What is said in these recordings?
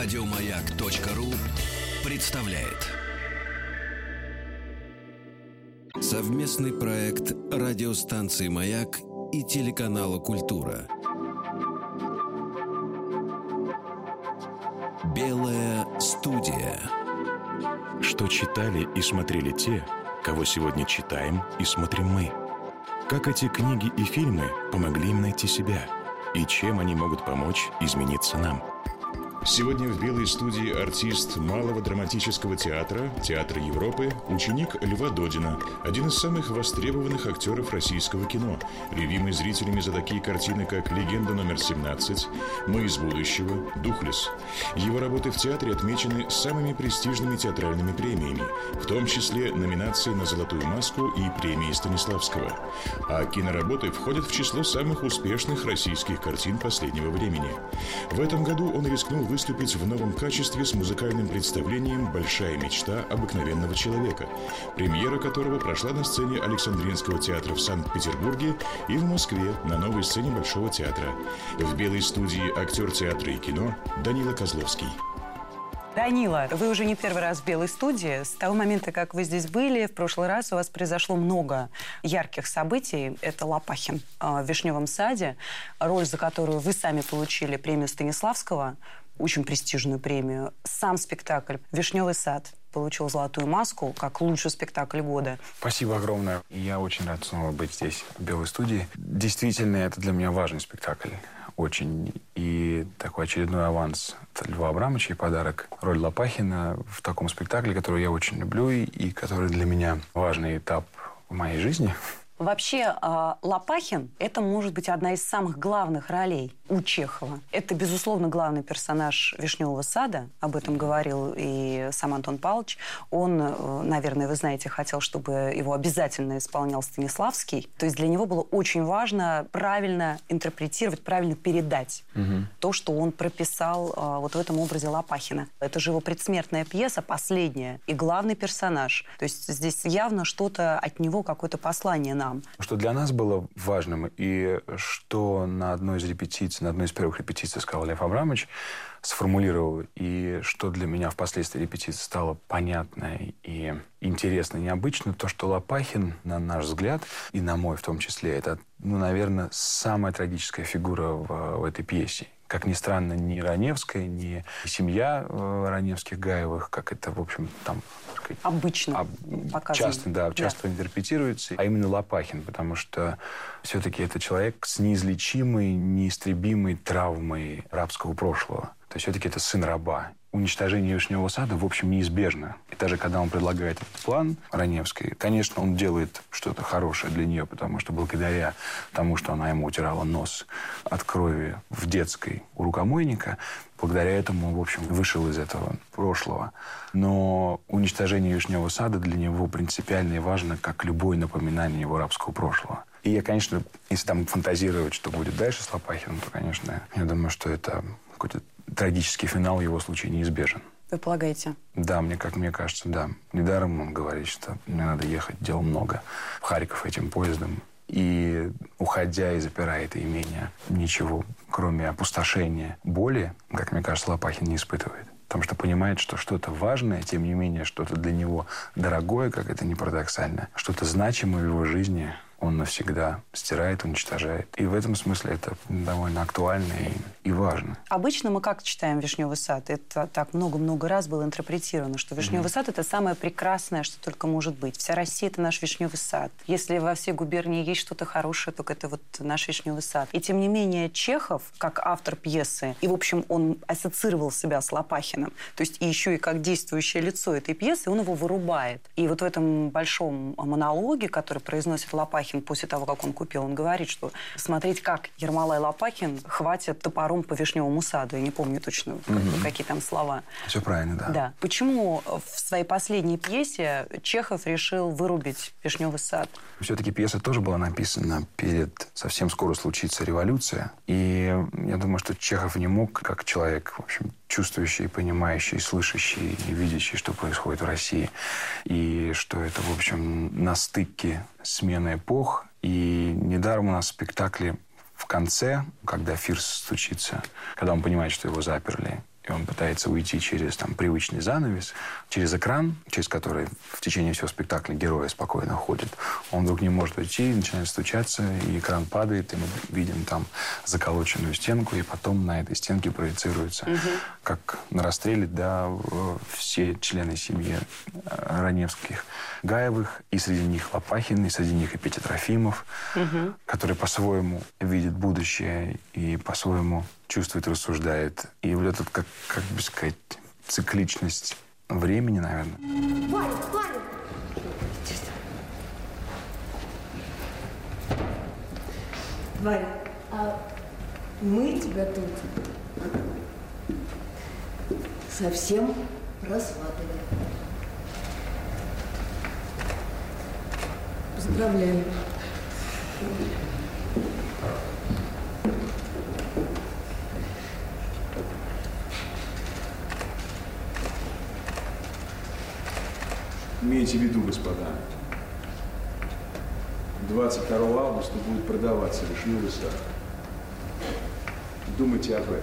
Радиомаяк.ру представляет совместный проект радиостанции Маяк и телеканала Культура. Белая студия. Что читали и смотрели те, кого сегодня читаем и смотрим мы. Как эти книги и фильмы помогли им найти себя и чем они могут помочь измениться нам – Сегодня в «Белой студии» артист Малого драматического театра, Театра Европы, ученик Льва Додина, один из самых востребованных актеров российского кино, любимый зрителями за такие картины, как «Легенда номер 17», «Мы из будущего», «Духлес». Его работы в театре отмечены самыми престижными театральными премиями, в том числе номинации на «Золотую маску» и премии Станиславского. А киноработы входят в число самых успешных российских картин последнего времени. В этом году он рискнул выступить в новом качестве с музыкальным представлением «Большая мечта обыкновенного человека», премьера которого прошла на сцене Александринского театра в Санкт-Петербурге и в Москве на новой сцене Большого театра. В белой студии актер театра и кино Данила Козловский. Данила, вы уже не первый раз в Белой студии. С того момента, как вы здесь были, в прошлый раз у вас произошло много ярких событий. Это Лопахин э, в Вишневом саде, роль за которую вы сами получили премию Станиславского очень престижную премию. Сам спектакль «Вишневый сад» получил «Золотую маску» как лучший спектакль года. Спасибо огромное. Я очень рад снова быть здесь, в Белой студии. Действительно, это для меня важный спектакль. Очень. И такой очередной аванс от Льва Абрамовича и подарок. Роль Лопахина в таком спектакле, который я очень люблю и который для меня важный этап в моей жизни. Вообще, а, Лопахин – это может быть одна из самых главных ролей у Чехова. Это, безусловно, главный персонаж «Вишневого сада». Об этом говорил и сам Антон Павлович. Он, э, наверное, вы знаете, хотел, чтобы его обязательно исполнял Станиславский. То есть для него было очень важно правильно интерпретировать, правильно передать угу. то, что он прописал а, вот в этом образе Лопахина. Это же его предсмертная пьеса, последняя, и главный персонаж. То есть здесь явно что-то от него, какое-то послание нам нам. Что для нас было важным, и что на одной из репетиций, на одной из первых репетиций сказал Лев Абрамович, сформулировал, и что для меня впоследствии репетиции стало понятно и интересно, необычно, то, что Лопахин, на наш взгляд, и на мой в том числе, это, ну, наверное, самая трагическая фигура в, в этой пьесе как ни странно, ни Раневская, ни семья э, Раневских-Гаевых, как это, в общем, там... Сказать, Обычно об, Часто, да, часто да. интерпретируется. А именно Лопахин, потому что все-таки это человек с неизлечимой, неистребимой травмой рабского прошлого. То есть все-таки это сын раба уничтожение Вишневого сада, в общем, неизбежно. И даже когда он предлагает этот план Раневской, конечно, он делает что-то хорошее для нее, потому что благодаря тому, что она ему утирала нос от крови в детской у рукомойника, благодаря этому, в общем, вышел из этого прошлого. Но уничтожение Вишневого сада для него принципиально и важно, как любое напоминание его рабского прошлого. И я, конечно, если там фантазировать, что будет дальше с Лопахиным, то, конечно, я думаю, что это какой-то трагический финал его случае неизбежен. Вы полагаете? Да, мне как мне кажется, да. Недаром он говорит, что мне надо ехать, дел много. В Харьков этим поездом. И уходя и запирая это имение, ничего, кроме опустошения, боли, как мне кажется, Лопахин не испытывает. Потому что понимает, что что-то важное, тем не менее, что-то для него дорогое, как это не парадоксально, что-то значимое в его жизни – он навсегда стирает, уничтожает. И в этом смысле это довольно актуально и, и важно. Обычно мы как читаем «Вишневый сад»? Это так много-много раз было интерпретировано, что «Вишневый mm-hmm. сад» – это самое прекрасное, что только может быть. Вся Россия – это наш «Вишневый сад». Если во всей губернии есть что-то хорошее, только это вот наш «Вишневый сад». И тем не менее Чехов, как автор пьесы, и, в общем, он ассоциировал себя с Лопахиным, то есть и еще и как действующее лицо этой пьесы, он его вырубает. И вот в этом большом монологе, который произносит Лопахин, Лопахин после того, как он купил, он говорит, что смотреть, как Ермолай Лопахин хватит топором по вишневому саду. Я не помню точно, угу. какие там слова. Все правильно, да. Да. Почему в своей последней пьесе Чехов решил вырубить вишневый сад? Все-таки пьеса тоже была написана перед совсем скоро случится революция. И я думаю, что Чехов не мог, как человек, в общем, чувствующий, понимающий, слышащий и видящий, что происходит в России. И что это, в общем, на стыке смены эпох. И недаром у нас спектакли в конце, когда Фирс стучится, когда он понимает, что его заперли, и он пытается уйти через там, привычный занавес, через экран, через который в течение всего спектакля герои спокойно ходят. Он вдруг не может уйти, начинает стучаться, и экран падает, и мы видим там заколоченную стенку, и потом на этой стенке проецируется, угу. как на расстреле, да, все члены семьи э, Раневских, Гаевых, и среди них Лопахин, и среди них и Петя Трофимов, угу. который по-своему видит будущее и по-своему чувствует, рассуждает. И вот этот, как, как бы сказать, цикличность времени, наверное. Ваня, Ваня! Ваня, а мы тебя тут совсем просватали. Поздравляю. Имейте в виду, господа, 22 августа будет продаваться вишневый сад. Думайте об этом.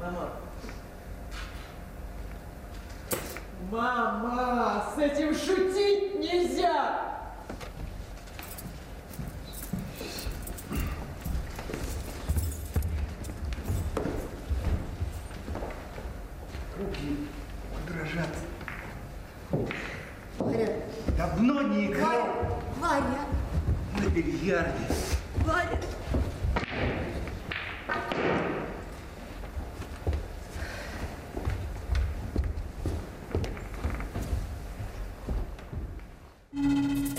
Мама. Мама, с этим шутить нельзя! бильярде. Ваня!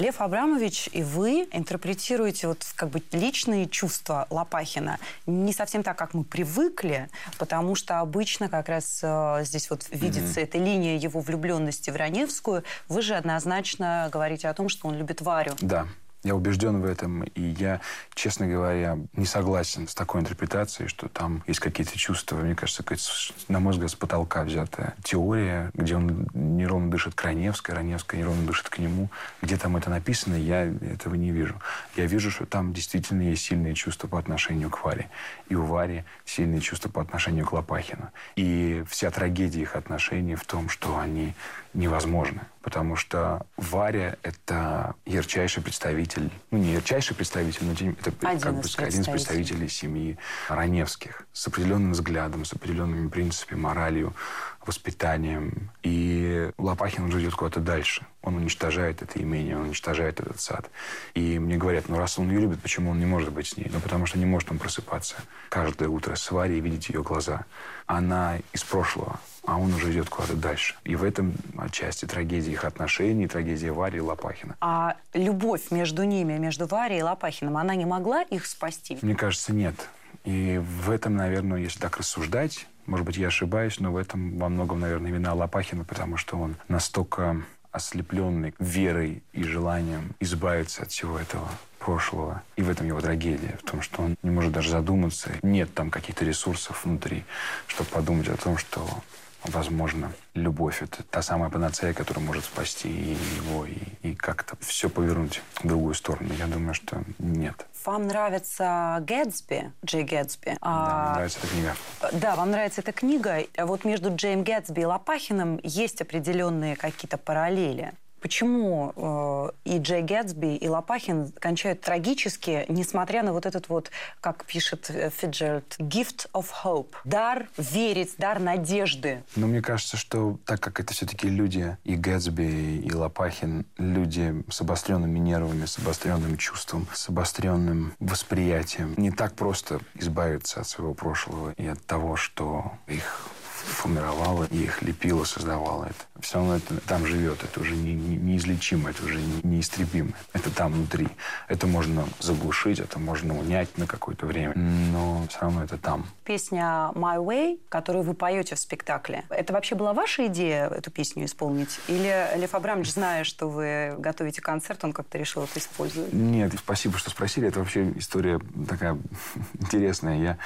Лев Абрамович и вы интерпретируете вот как бы личные чувства Лопахина не совсем так, как мы привыкли, потому что обычно как раз э, здесь вот видится mm-hmm. эта линия его влюбленности в Раневскую. Вы же однозначно говорите о том, что он любит Варю. Да. Я убежден в этом, и я, честно говоря, не согласен с такой интерпретацией, что там есть какие-то чувства. Мне кажется, на мой взгляд, с потолка взятая теория, где он неровно дышит к Раневской, Раневская неровно дышит к нему. Где там это написано, я этого не вижу. Я вижу, что там действительно есть сильные чувства по отношению к Варе. И у Вари сильные чувства по отношению к Лопахину. И вся трагедия их отношений в том, что они невозможны. Потому что Варя – это ярчайший представитель, ну, не ярчайший представитель, но это один, как бы, один из представителей семьи Раневских. С определенным взглядом, с определенными принципами, моралью, воспитанием. И Лопахин уже идет куда-то дальше. Он уничтожает это имение, он уничтожает этот сад. И мне говорят, ну раз он ее любит, почему он не может быть с ней? Ну потому что не может он просыпаться каждое утро с Варей и видеть ее глаза. Она из прошлого а он уже идет куда-то дальше. И в этом отчасти трагедия их отношений, трагедия Вари и Лопахина. А любовь между ними, между Варей и Лопахиным, она не могла их спасти? Мне кажется, нет. И в этом, наверное, если так рассуждать, может быть, я ошибаюсь, но в этом во многом, наверное, вина Лопахина, потому что он настолько ослепленный верой и желанием избавиться от всего этого прошлого. И в этом его трагедия, в том, что он не может даже задуматься. Нет там каких-то ресурсов внутри, чтобы подумать о том, что возможно, любовь – это та самая панацея, которая может спасти и его, и, и как-то все повернуть в другую сторону. Я думаю, что нет. Вам нравится Гэтсби, Джей Гэтсби? Да, мне а, нравится эта книга. Да, вам нравится эта книга. Вот между Джейм Гэтсби и Лопахиным есть определенные какие-то параллели. Почему э, и Джей Гэтсби, и Лопахин кончают трагически, несмотря на вот этот вот, как пишет э, Фиджеральд, gift of hope, дар верить, дар надежды? Но мне кажется, что так как это все-таки люди, и Гэтсби, и Лопахин, люди с обостренными нервами, с обостренным чувством, с обостренным восприятием, не так просто избавиться от своего прошлого и от того, что их формировала и их лепила, создавала это. Все равно это там живет, это уже не, не, неизлечимо, это уже не, неистребимо. Это там внутри. Это можно заглушить, это можно унять на какое-то время, но все равно это там. Песня «My Way», которую вы поете в спектакле, это вообще была ваша идея эту песню исполнить? Или Лев Абрамович, зная, что вы готовите концерт, он как-то решил это использовать? Нет, спасибо, что спросили. Это вообще история такая интересная. Я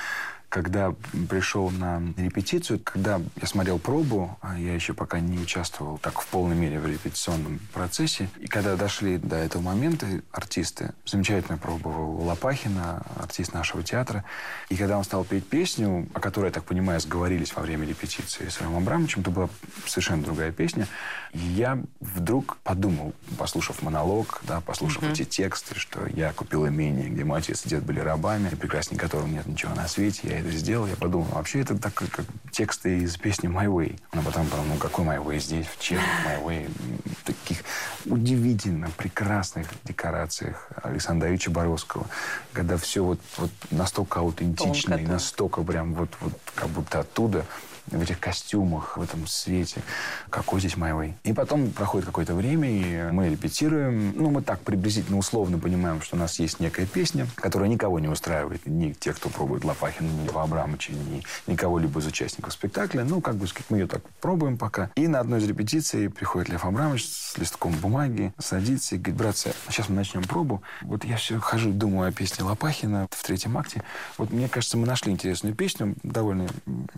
когда пришел на репетицию, когда я смотрел пробу, а я еще пока не участвовал так в полной мере в репетиционном процессе, и когда дошли до этого момента артисты, замечательно пробовал Лопахина, артист нашего театра, и когда он стал петь песню, о которой, я так понимаю, сговорились во время репетиции с Ромом Абрамовичем, это была совершенно другая песня, и я вдруг подумал, послушав монолог, да, послушав mm-hmm. эти тексты, что я купил имение, где мой отец и дед были рабами, прекраснее которого нет ничего на свете, я это сделал, я подумал, вообще это так, как тексты из песни «My Way». Но потом подумал, ну какой «My Way» здесь, в Чехах «My Way», таких удивительно прекрасных декорациях Александра Давича Боровского, когда все вот, вот настолько аутентично и настолько прям вот, вот как будто оттуда в этих костюмах, в этом свете. Какой здесь Майвей? И потом проходит какое-то время, и мы репетируем. Ну, мы так приблизительно, условно понимаем, что у нас есть некая песня, которая никого не устраивает. Ни тех, кто пробует Лопахина, ни Льва Абрамовича, ни никого-либо из участников спектакля. Ну, как бы сказать, мы ее так пробуем пока. И на одной из репетиций приходит Лев Абрамович с листком бумаги, садится и говорит, братцы, сейчас мы начнем пробу. Вот я все хожу, думаю о песне Лопахина в третьем акте. Вот мне кажется, мы нашли интересную песню, довольно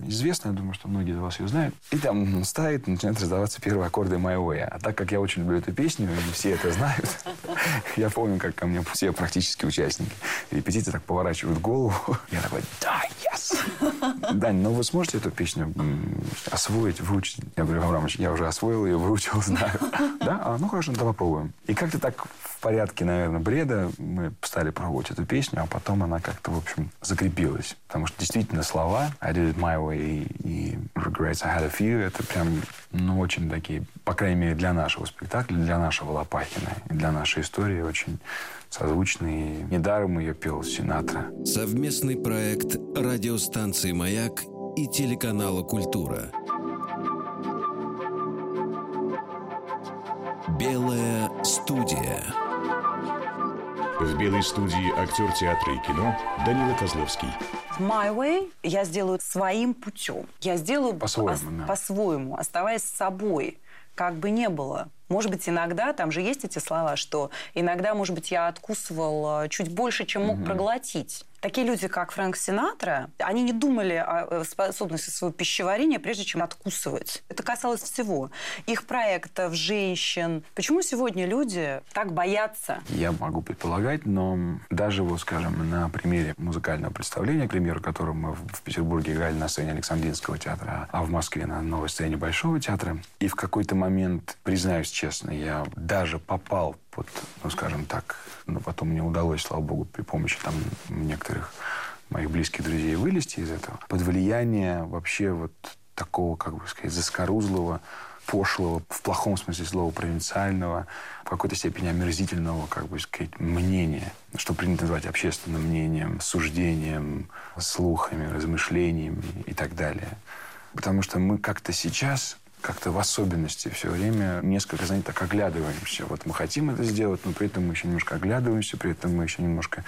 известную, думаю, что многие из вас ее знают. И там ставит, начинают раздаваться первые аккорды My Way. А так как я очень люблю эту песню, и все это знают, я помню, как ко мне все практически участники репетиции так поворачивают голову. Я такой, да, yes! Дань, ну вы сможете эту песню освоить, выучить? Я говорю, Аврамович, я уже освоил ее, выучил, знаю. Да? А, ну хорошо, давай попробуем. И как-то так в порядке, наверное, бреда мы стали пробовать эту песню, а потом она как-то, в общем, закрепилась. Потому что действительно слова I did it my way и Regrets I had a few это прям, ну, очень такие, по крайней мере, для нашего спектакля, для нашего Лопахина и для нашей истории очень созвучные. Недаром ее пел Синатра. Совместный проект радиостанции «Маяк» и телеканала «Культура». Белая студия. В белой студии актер театра и кино Данила Козловский. My way я сделаю своим путем. Я сделаю По-своему, ос- да. по-своему, оставаясь собой, как бы не было. Может быть, иногда, там же есть эти слова, что иногда, может быть, я откусывал э, чуть больше, чем мог проглотить. Такие люди, как Фрэнк Синатра, они не думали о э, способности своего пищеварения, прежде чем откусывать. Это касалось всего. Их проектов, женщин. Почему сегодня люди так боятся? Я могу предполагать, но даже вот, скажем, на примере музыкального представления, к примеру, которое мы в в Петербурге играли на сцене Александринского театра, а в Москве на новой сцене Большого театра, и в какой-то момент, признаюсь честно, я даже попал под, ну, скажем так, но потом мне удалось, слава богу, при помощи там некоторых моих близких друзей вылезти из этого, под влияние вообще вот такого, как бы сказать, заскорузлого, пошлого, в плохом смысле слова, провинциального, в какой-то степени омерзительного, как бы сказать, мнения, что принято называть общественным мнением, суждением, слухами, размышлениями и так далее. Потому что мы как-то сейчас как-то в особенности все время несколько, знаете, так оглядываемся. Вот мы хотим это сделать, но при этом мы еще немножко оглядываемся, при этом мы еще немножко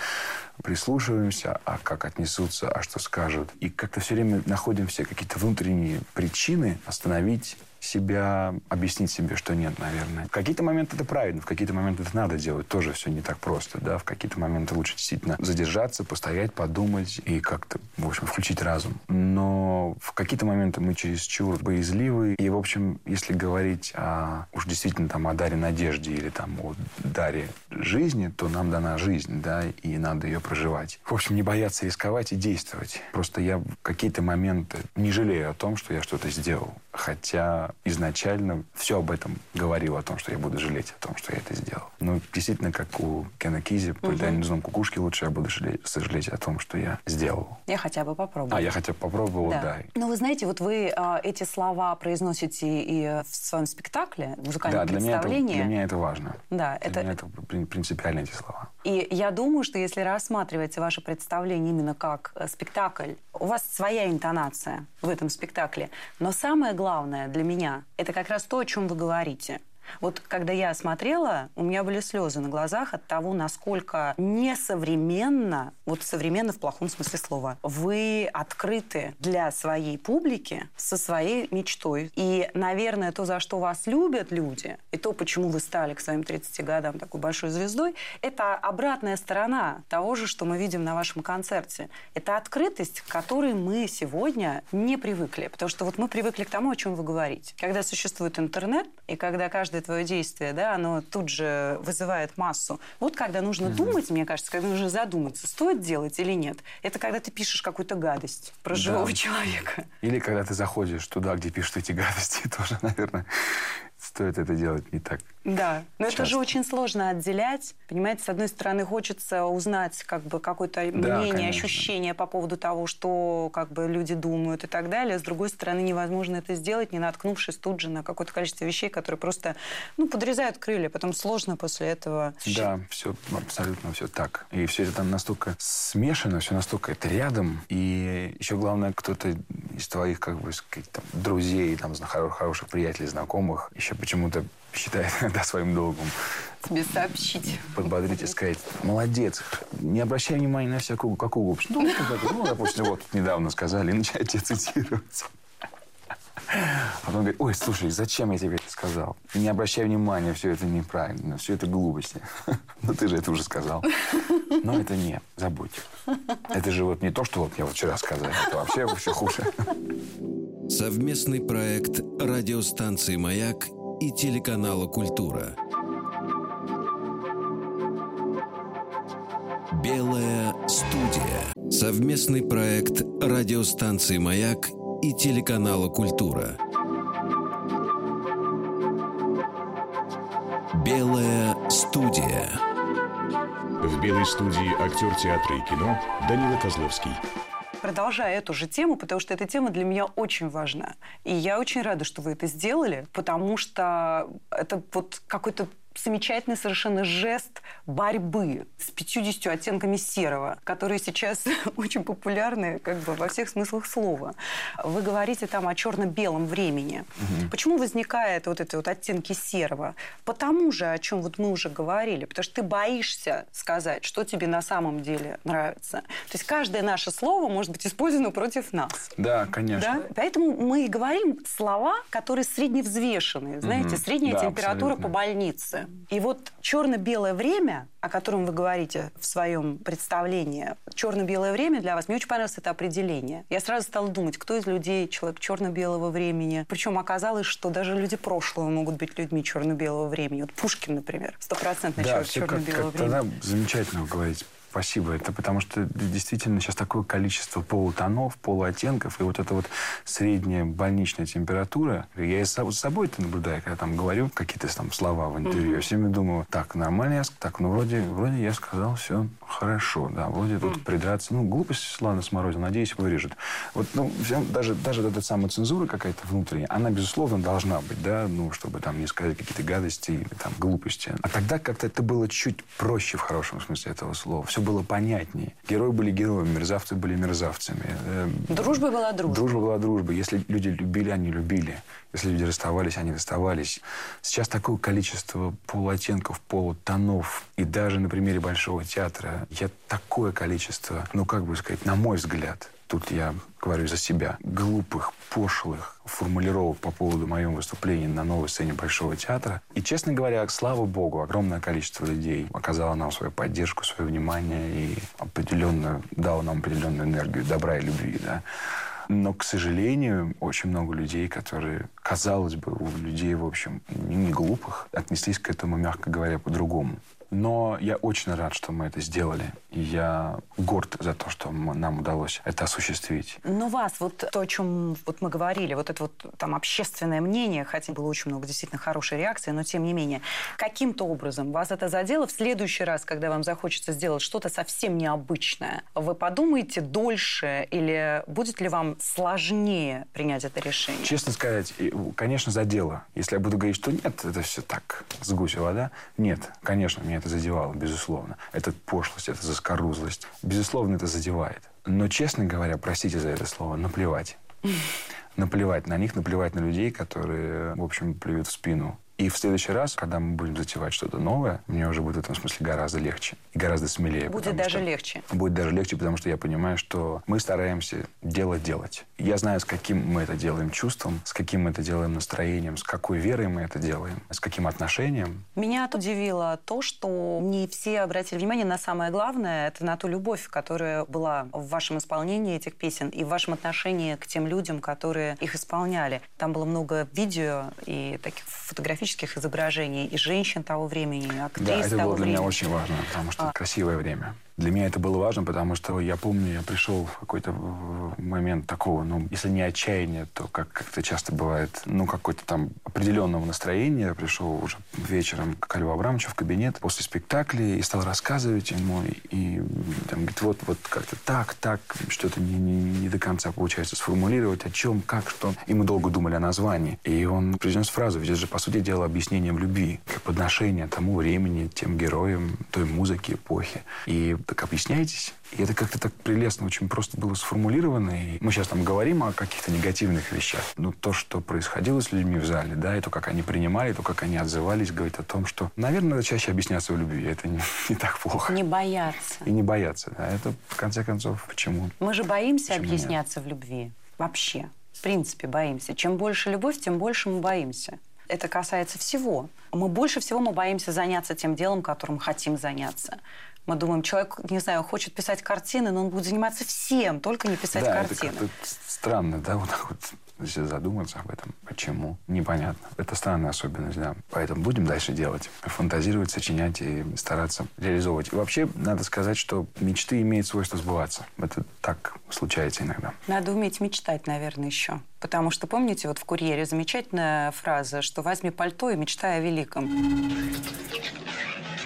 прислушиваемся, а как отнесутся, а что скажут. И как-то все время находим все какие-то внутренние причины остановить себя, объяснить себе, что нет, наверное. В какие-то моменты это правильно, в какие-то моменты это надо делать. Тоже все не так просто, да. В какие-то моменты лучше действительно задержаться, постоять, подумать и как-то, в общем, включить разум. Но в какие-то моменты мы чересчур боязливы. И, в общем, если говорить о, уж действительно там о даре надежде или там о даре жизни, то нам дана жизнь, да, и надо ее проживать. В общем, не бояться рисковать и действовать. Просто я в какие-то моменты не жалею о том, что я что-то сделал. Хотя изначально все об этом говорило, о том, что я буду жалеть о том, что я это сделал. Но действительно, как у Кена Кизи, по ледяным кукушки, лучше я буду жалеть, сожалеть о том, что я сделал. Я хотя бы попробую. А, я хотя бы попробовал, да. Но вы знаете, вот вы а, эти слова произносите и в своем спектакле, в музыкальном Да, для меня, это, представлении. для меня это важно. Да, Для это, меня это при- принципиально эти слова. И я думаю, что если рассматриваете ваше представление именно как э, спектакль, у вас своя интонация в этом спектакле. Но самое главное для меня – это как раз то, о чем вы говорите. Вот когда я смотрела, у меня были слезы на глазах от того, насколько несовременно, вот современно в плохом смысле слова, вы открыты для своей публики со своей мечтой. И, наверное, то, за что вас любят люди, и то, почему вы стали к своим 30 годам такой большой звездой, это обратная сторона того же, что мы видим на вашем концерте. Это открытость, к которой мы сегодня не привыкли. Потому что вот мы привыкли к тому, о чем вы говорите. Когда существует интернет, и когда каждое твое действие, да, оно тут же вызывает массу. Вот когда нужно mm-hmm. думать, мне кажется, когда нужно задуматься, стоит делать или нет. Это когда ты пишешь какую-то гадость про да. живого человека. Или когда ты заходишь туда, где пишут эти гадости, тоже, наверное, стоит это делать не так. Да, но часто. это же очень сложно отделять. Понимаете, с одной стороны, хочется узнать как бы какое-то да, мнение, конечно. ощущение по поводу того, что как бы люди думают и так далее. С другой стороны, невозможно это сделать, не наткнувшись тут же на какое-то количество вещей, которые просто ну, подрезают крылья. Потом сложно после этого... Да, все абсолютно все так. И все это там настолько смешано, все настолько это рядом. И еще главное, кто-то из твоих как бы там, друзей, там, хороших приятелей, знакомых еще почему-то считает иногда своим долгом. Тебе сообщить. Подбодрить и сказать, молодец, не обращай внимания на всякую какую глупость. Ну, ну, допустим, вот недавно сказали, и начать цитировать. А потом говорит, ой, слушай, зачем я тебе это сказал? Не обращай внимания, все это неправильно, все это глупости. Ну, ты же это уже сказал. Но это нет, забудь. Это же вот не то, что вот я вот вчера сказал, это вообще все хуже. Совместный проект радиостанции «Маяк» и телеканала «Культура». Белая студия. Совместный проект радиостанции «Маяк» и телеканала «Культура». Белая студия. В белой студии актер театра и кино Данила Козловский продолжая эту же тему, потому что эта тема для меня очень важна. И я очень рада, что вы это сделали, потому что это вот какой-то замечательный совершенно жест борьбы с 50 оттенками серого, которые сейчас очень популярны как бы во всех смыслах слова. Вы говорите там о черно-белом времени. Угу. Почему возникает вот эти вот оттенки серого? Потому же, о чем вот мы уже говорили. Потому что ты боишься сказать, что тебе на самом деле нравится. То есть каждое наше слово может быть использовано против нас. Да, конечно. Да? Поэтому мы и говорим слова, которые средневзвешенные. Знаете, угу. средняя да, температура абсолютно. по больнице. И вот черно-белое время, о котором вы говорите в своем представлении, черно-белое время для вас, мне очень понравилось это определение. Я сразу стала думать, кто из людей человек черно-белого времени. Причем оказалось, что даже люди прошлого могут быть людьми черно-белого времени. Вот Пушкин, например, стопроцентный да, человек черно-белого времени. Тогда замечательно говорить Спасибо. Это потому что действительно сейчас такое количество полутонов, полуоттенков, и вот эта вот средняя больничная температура. Я и с собой это наблюдаю, когда там говорю какие-то там слова в интервью. Я все время думаю, так, нормально я так, ну вроде, вроде я сказал все хорошо, да, вроде тут придраться. Ну, глупость, ладно, сморозил, надеюсь, вырежет. Вот, ну, все, даже, даже эта самая цензура какая-то внутренняя, она, безусловно, должна быть, да, ну, чтобы там не сказать какие-то гадости или там глупости. А тогда как-то это было чуть проще в хорошем смысле этого слова. Все все было понятнее. Герои были героями, мерзавцы были мерзавцами. Эм, дружба была дружба. Дружба была дружба. Если люди любили, они любили. Если люди расставались, они расставались. Сейчас такое количество полуоттенков, полутонов. И даже на примере Большого театра я такое количество, ну, как бы сказать, на мой взгляд, тут я говорю за себя, глупых, пошлых формулировок по поводу моего выступления на новой сцене Большого театра. И, честно говоря, слава богу, огромное количество людей оказало нам свою поддержку, свое внимание и определенно дало нам определенную энергию добра и любви. Да? Но, к сожалению, очень много людей, которые, казалось бы, у людей, в общем, не глупых, отнеслись к этому, мягко говоря, по-другому. Но я очень рад, что мы это сделали. И я горд за то, что нам удалось это осуществить. Но вас, вот то, о чем вот мы говорили, вот это вот там общественное мнение, хотя было очень много действительно хорошей реакции, но тем не менее, каким-то образом вас это задело в следующий раз, когда вам захочется сделать что-то совсем необычное, вы подумаете дольше или будет ли вам сложнее принять это решение? Честно сказать, конечно, задело. Если я буду говорить, что нет, это все так, с гуся вода, нет, конечно, меня это задевало, безусловно. Это пошлость, это заскорузлость. Безусловно, это задевает. Но, честно говоря, простите за это слово, наплевать. Наплевать на них, наплевать на людей, которые, в общем, плюют в спину И в следующий раз, когда мы будем затевать что-то новое, мне уже будет в этом смысле гораздо легче и гораздо смелее. Будет даже что- легче. Будет даже легче, потому что я понимаю, что мы стараемся делать делать. Я знаю, с каким мы это делаем чувством, с каким мы это делаем настроением, с какой верой мы это делаем, с каким отношением. Меня удивило то, что не все обратили внимание на самое главное, это на ту любовь, которая была в вашем исполнении этих песен и в вашем отношении к тем людям, которые их исполняли. Там было много видео и таких фотографических изображений и женщин того времени, и актрис Да, это того было для меня времени. очень важно, потому что А. красивое время. Для меня это было важно, потому что я помню, я пришел в какой-то момент такого, ну, если не отчаяния, то как, как это часто бывает, ну, какой-то там определенного настроения. Я пришел уже вечером к Льву Абрамовичу в кабинет после спектакля и стал рассказывать ему. И, и там говорит, вот, вот как-то так, так, что-то не, не- не до конца получается сформулировать, о чем, как, что. И мы долго думали о названии. И он произнес фразу, ведь это же, по сути дела, объяснением любви, как подношение тому времени, тем героям той музыки, эпохи. И так объясняйтесь. И это как-то так прелестно, очень просто было сформулировано. И мы сейчас там говорим о каких-то негативных вещах. Но то, что происходило с людьми в зале, да, и то, как они принимали, то, как они отзывались, говорит о том, что, наверное, надо чаще объясняться в любви. Это не, не так плохо. Не бояться. И не бояться. Да. Это, в конце концов, почему? Мы же боимся Почему объясняться в любви. Вообще. В принципе, боимся. Чем больше любовь, тем больше мы боимся. Это касается всего. Мы больше всего мы боимся заняться тем делом, которым хотим заняться. Мы думаем, человек, не знаю, хочет писать картины, но он будет заниматься всем, только не писать да, картины. это странно, да, вот так вот если задуматься об этом. Почему? Непонятно. Это странная особенность, да. Поэтому будем дальше делать. Фантазировать, сочинять и стараться реализовывать. И вообще, надо сказать, что мечты имеют свойство сбываться. Это так случается иногда. Надо уметь мечтать, наверное, еще. Потому что, помните, вот в «Курьере» замечательная фраза, что «возьми пальто и мечтай о великом».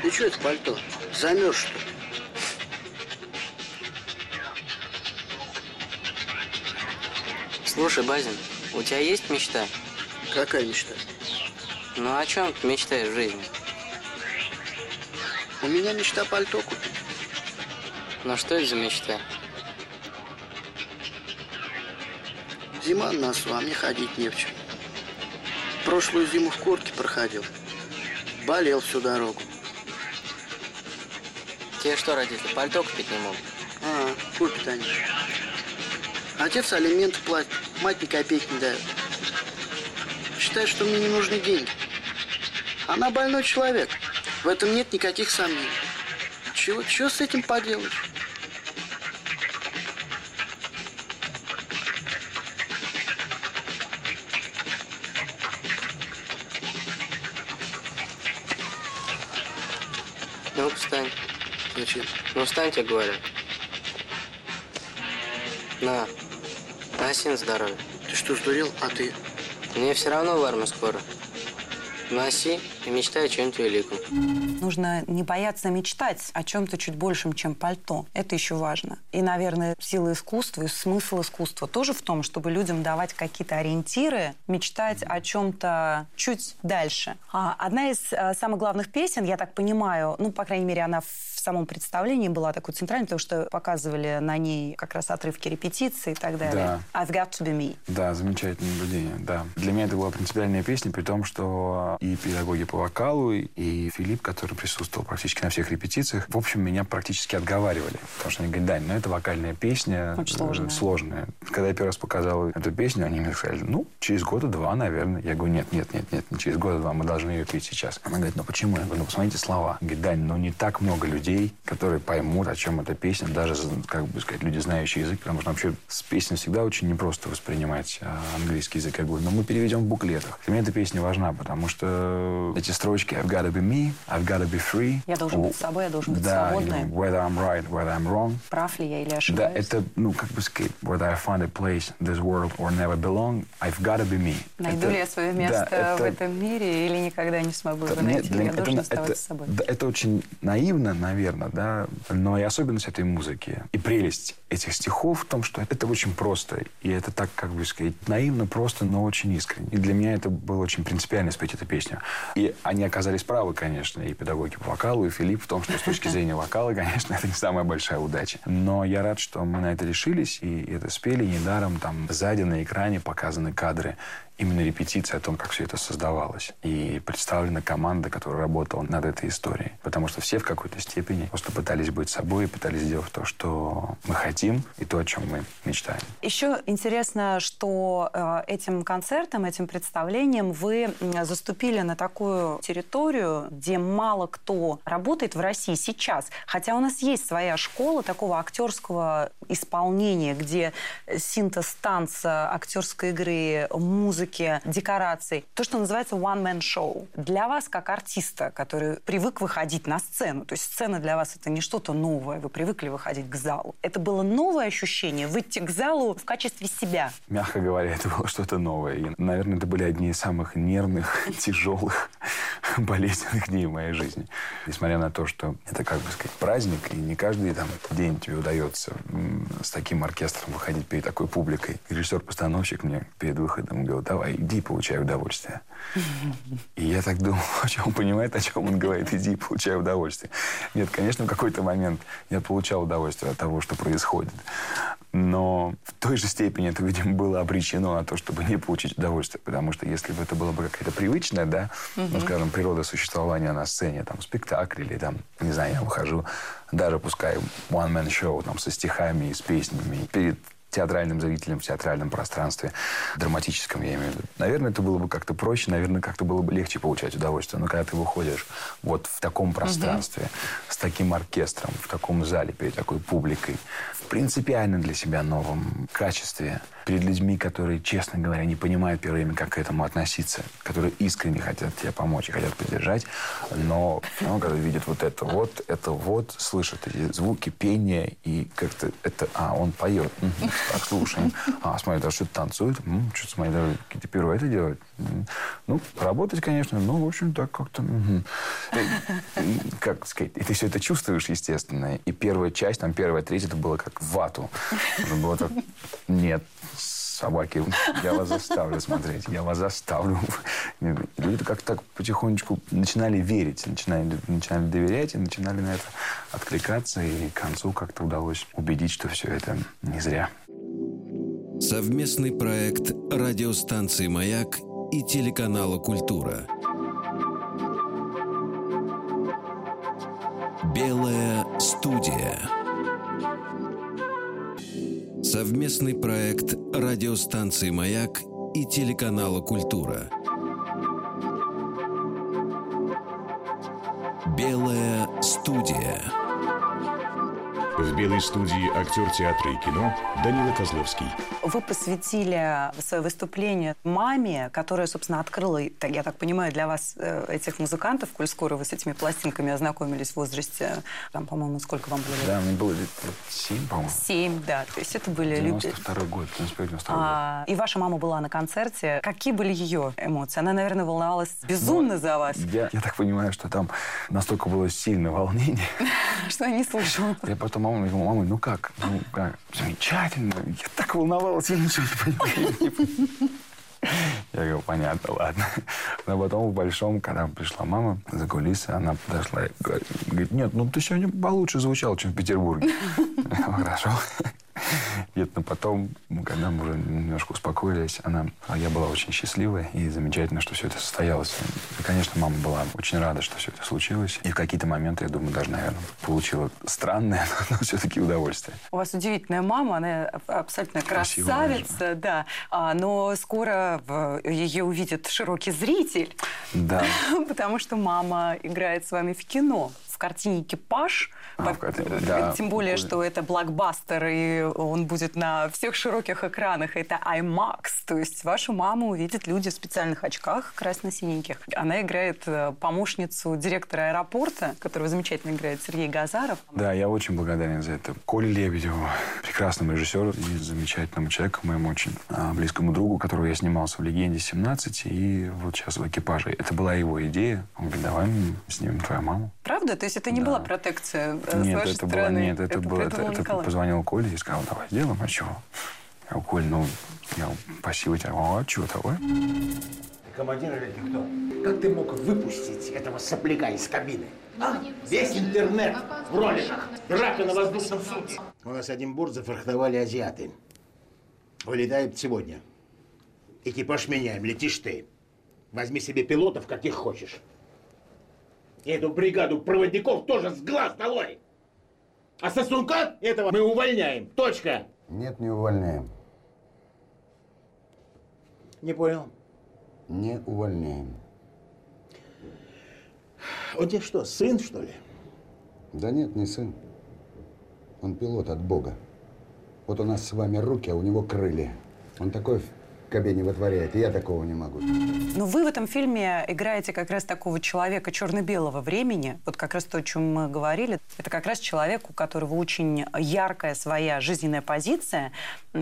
Ну что это пальто? Замерз, что ли? Слушай, Базин, у тебя есть мечта? Какая мечта? Ну о чем ты мечтаешь в жизни? У меня мечта пальто купить. Ну что это за мечта? Зима на носу, а мне ходить не в чем. Прошлую зиму в куртке проходил. Болел всю дорогу. Тебе что, родители, пальто купить не могут? А, купит они. Отец алименты платит, мать ни копейки не дает. Считает, что мне не нужны деньги. Она больной человек. В этом нет никаких сомнений. Чего, чего с этим поделаешь? Ну, встань, тебе говорят. На. Носи на здоровье. Ты что, сдурел? А ты? Мне все равно в армию скоро. Носи и мечтай о чем-то великом. Нужно не бояться мечтать о чем-то чуть большем, чем пальто. Это еще важно. И, наверное, сила искусства и смысл искусства тоже в том, чтобы людям давать какие-то ориентиры, мечтать о чем-то чуть дальше. А одна из а, самых главных песен, я так понимаю, ну, по крайней мере, она в самом представлении была такой центральной, потому что показывали на ней как раз отрывки репетиций и так далее. I've got to be me. Да, замечательное наблюдение, да. Для меня это была принципиальная песня, при том, что и педагоги по вокалу, и Филипп, который присутствовал практически на всех репетициях, в общем, меня практически отговаривали. Потому что они говорят, Дань, ну это вокальная песня. Очень э, сложная. сложная. Когда я первый раз показал эту песню, они мне сказали, ну, через года два, наверное. Я говорю, нет, нет, нет, нет, не через года два, мы должны ее петь сейчас. Она говорит, ну почему? Я говорю, ну посмотрите слова. Говорит, Дань, ну не так много людей, которые поймут, о чем эта песня, даже, как бы сказать, люди, знающие язык, потому что вообще с песней всегда очень непросто воспринимать а, английский язык. Я говорю, но мы переведем в буклетах. Для меня эта песня важна, потому что эти строчки I've gotta be me, I've gotta be free. Я должен быть собой, я должен быть да, know, whether I'm right, whether I'm wrong. Прав ли я или Да, ошибаюсь? это, ну, как бы сказать, whether I find a place in this world or never belong, I've gotta be me. Найду Это- ли я свое да, место в это- этом мире или никогда не смогу его это- нет, найти? для я меня- должен это- оставаться это- собой. да, это очень наивно, наверное, да, но и особенность этой музыки, и прелесть этих стихов в том, что это очень просто, и это так, как бы сказать, наивно, просто, но очень искренне. И для меня это было очень принципиально спеть эту песню. И они оказались правы, конечно, и педагоги по вокалу, и Филипп в том, что с точки зрения вокала, конечно, это не самая большая удача. Но я рад, что мы на это решились, и это спели недаром. Там сзади на экране показаны кадры именно репетиция о том, как все это создавалось. И представлена команда, которая работала над этой историей. Потому что все в какой-то степени просто пытались быть собой и пытались сделать то, что мы хотим, и то, о чем мы мечтаем. Еще интересно, что э, этим концертом, этим представлением вы заступили на такую территорию, где мало кто работает в России сейчас. Хотя у нас есть своя школа такого актерского исполнения, где синтез танца, актерской игры, музыки, декораций. То, что называется one-man show. Для вас, как артиста, который привык выходить на сцену, то есть сцена для вас это не что-то новое, вы привыкли выходить к залу. Это было новое ощущение выйти к залу в качестве себя. Мягко говоря, это было что-то новое. И, наверное, это были одни из самых нервных, тяжелых, болезненных дней в моей жизни. Несмотря на то, что это, как бы сказать, праздник, и не каждый там, день тебе удается с таким оркестром выходить перед такой публикой. Режиссер-постановщик мне перед выходом говорил, давай, иди, получай удовольствие. И я так думал, что он понимает, о чем он говорит, иди, получай удовольствие. Нет, конечно, в какой-то момент я получал удовольствие от того, что происходит. Но в той же степени это, видимо, было обречено на то, чтобы не получить удовольствие. Потому что если бы это было бы какая-то привычная, да, ну, скажем, природа существования на сцене, там, спектакль или там, не знаю, я выхожу, даже пускай one-man show, там, со стихами и с песнями, перед театральным зрителем в театральном пространстве, драматическом, я имею в виду. Наверное, это было бы как-то проще, наверное, как-то было бы легче получать удовольствие. Но когда ты выходишь вот в таком пространстве, с таким оркестром, в таком зале, перед такой публикой, принципиально для себя новом качестве, перед людьми, которые, честно говоря, не понимают первое время, как к этому относиться, которые искренне хотят тебе помочь и хотят поддержать, но ну, когда видят вот это вот, это вот, слышат эти звуки, пения, и как-то это, а, он поет, Мгм. так, слушаем, а, смотри, даже что-то танцует, что-то, смотри, даже какие-то пируэты делают. Ну, работать, конечно, но, в общем, так как-то... И, Как сказать, и ты все это чувствуешь, естественно, и первая часть, там, первая треть, это было как вату. Это было так, нет, собаки, я вас заставлю смотреть, я вас заставлю. Люди как-то так потихонечку начинали верить, начинали, начинали доверять и начинали на это откликаться. И к концу как-то удалось убедить, что все это не зря. Совместный проект радиостанции «Маяк» и телеканала «Культура». Белая студия. Совместный проект радиостанции «Маяк» и телеканала «Культура». Белой студии актер театра и кино Данила Козловский. Вы посвятили свое выступление маме, которая, собственно, открыла, я так понимаю, для вас э, этих музыкантов, коль скоро вы с этими пластинками ознакомились в возрасте, там, по-моему, сколько вам было лет? Да, мне было лет семь, по-моему. Семь, да. То есть это были... люб- 92 год, 95 92 год. А, и ваша мама была на концерте. Какие были ее эмоции? Она, наверное, волновалась безумно за вас, Я, я так понимаю, что там настолько было сильное волнение. что я не слышала. Я потом мама говорю, мама, ну как? Ну как? Замечательно. Я так волновался, я ничего не понимаю. Я говорю, понятно, ладно. Но потом в Большом, когда пришла мама за кулисы, она подошла и говорит, нет, ну ты сегодня получше звучал, чем в Петербурге. Хорошо. Нет, но потом, когда мы уже немножко успокоились, она, а я была очень счастливая и замечательно, что все это состоялось. И, конечно, мама была очень рада, что все это случилось. И в какие-то моменты, я думаю, даже, наверное, получила странное, но все-таки удовольствие. У вас удивительная мама, она аб- абсолютно Красивая красавица, да. А, но скоро в- ее увидит широкий зритель, Да. потому что мама играет с вами в кино. В картине «Экипаж». А, По- картине, да. Тем более, что это блокбастер, и он будет на всех широких экранах. Это IMAX. То есть вашу маму увидят люди в специальных очках красно-синеньких. Она играет э, помощницу директора аэропорта, которого замечательно играет Сергей Газаров. Да, я очень благодарен за это. Коле Лебедеву, прекрасному режиссеру и замечательному человеку, моему очень а, близкому другу, которого я снимался в «Легенде 17» и вот сейчас в «Экипаже». Это была его идея. Он говорит, давай снимем твою маму. Правда? То есть это не Да. была протекция э, с Нет, вашей это было, стороны? нет, это, было, это, придумал это Николай. позвонил Коля и сказал, давай сделаем, а чего? Я говорю, Коль, ну, я спасибо тебе, а чего, давай. Командир или кто? Как ты мог выпустить этого сопляка из кабины? А? Весь интернет в роликах. Драка на воздушном судне. У нас один борт зафрахтовали азиаты. Вылетает сегодня. Экипаж меняем, летишь ты. Возьми себе пилотов, каких хочешь. И эту бригаду проводников тоже с глаз долой. А сосунка этого мы увольняем. Точка. Нет, не увольняем. Не понял. Не увольняем. Он тебе что, сын, что ли? Да нет, не сын. Он пилот от Бога. Вот у нас с вами руки, а у него крылья. Он такой кабине вытворяет, и я такого не могу. Но вы в этом фильме играете как раз такого человека черно-белого времени. Вот как раз то, о чем мы говорили. Это как раз человек, у которого очень яркая своя жизненная позиция,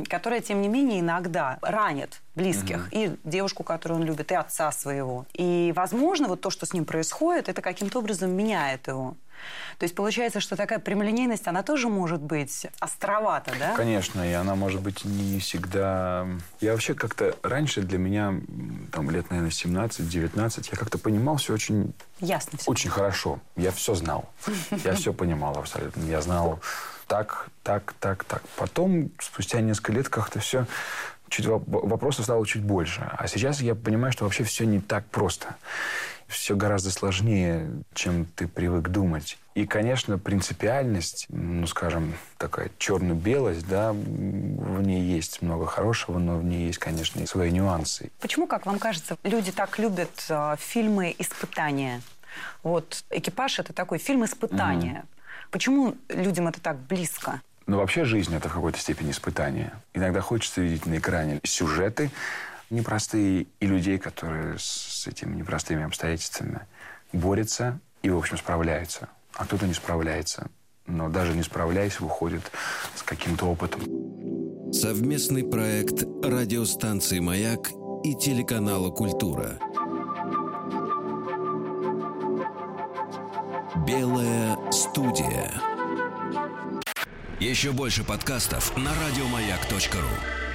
которая, тем не менее, иногда ранит близких. И девушку, которую он любит, и отца своего. И, возможно, вот то, что с ним происходит, это каким-то образом меняет его. То есть получается, что такая прямолинейность, она тоже может быть островата, да? Конечно, и она может быть не всегда... Я вообще как-то раньше для меня, там, лет, наверное, 17-19, я как-то понимал все очень, Ясно все. очень хорошо. Я все знал. Я все понимал абсолютно. Я знал так, так, так, так. Потом, спустя несколько лет, как-то все... Чуть воп- вопросов стало чуть больше. А сейчас я понимаю, что вообще все не так просто. Все гораздо сложнее, чем ты привык думать. И, конечно, принципиальность, ну, скажем, такая черно-белость, да, в ней есть много хорошего, но в ней есть, конечно, и свои нюансы. Почему, как вам кажется, люди так любят э, фильмы испытания? Вот «Экипаж» — это такой фильм испытания. Почему людям это так близко? Но вообще жизнь – это в какой-то степени испытание. Иногда хочется видеть на экране сюжеты непростые и людей, которые с этими непростыми обстоятельствами борются и, в общем, справляются. А кто-то не справляется. Но даже не справляясь, выходит с каким-то опытом. Совместный проект радиостанции «Маяк» и телеканала «Культура». Белая студия. Еще больше подкастов на радиомаяк.ру.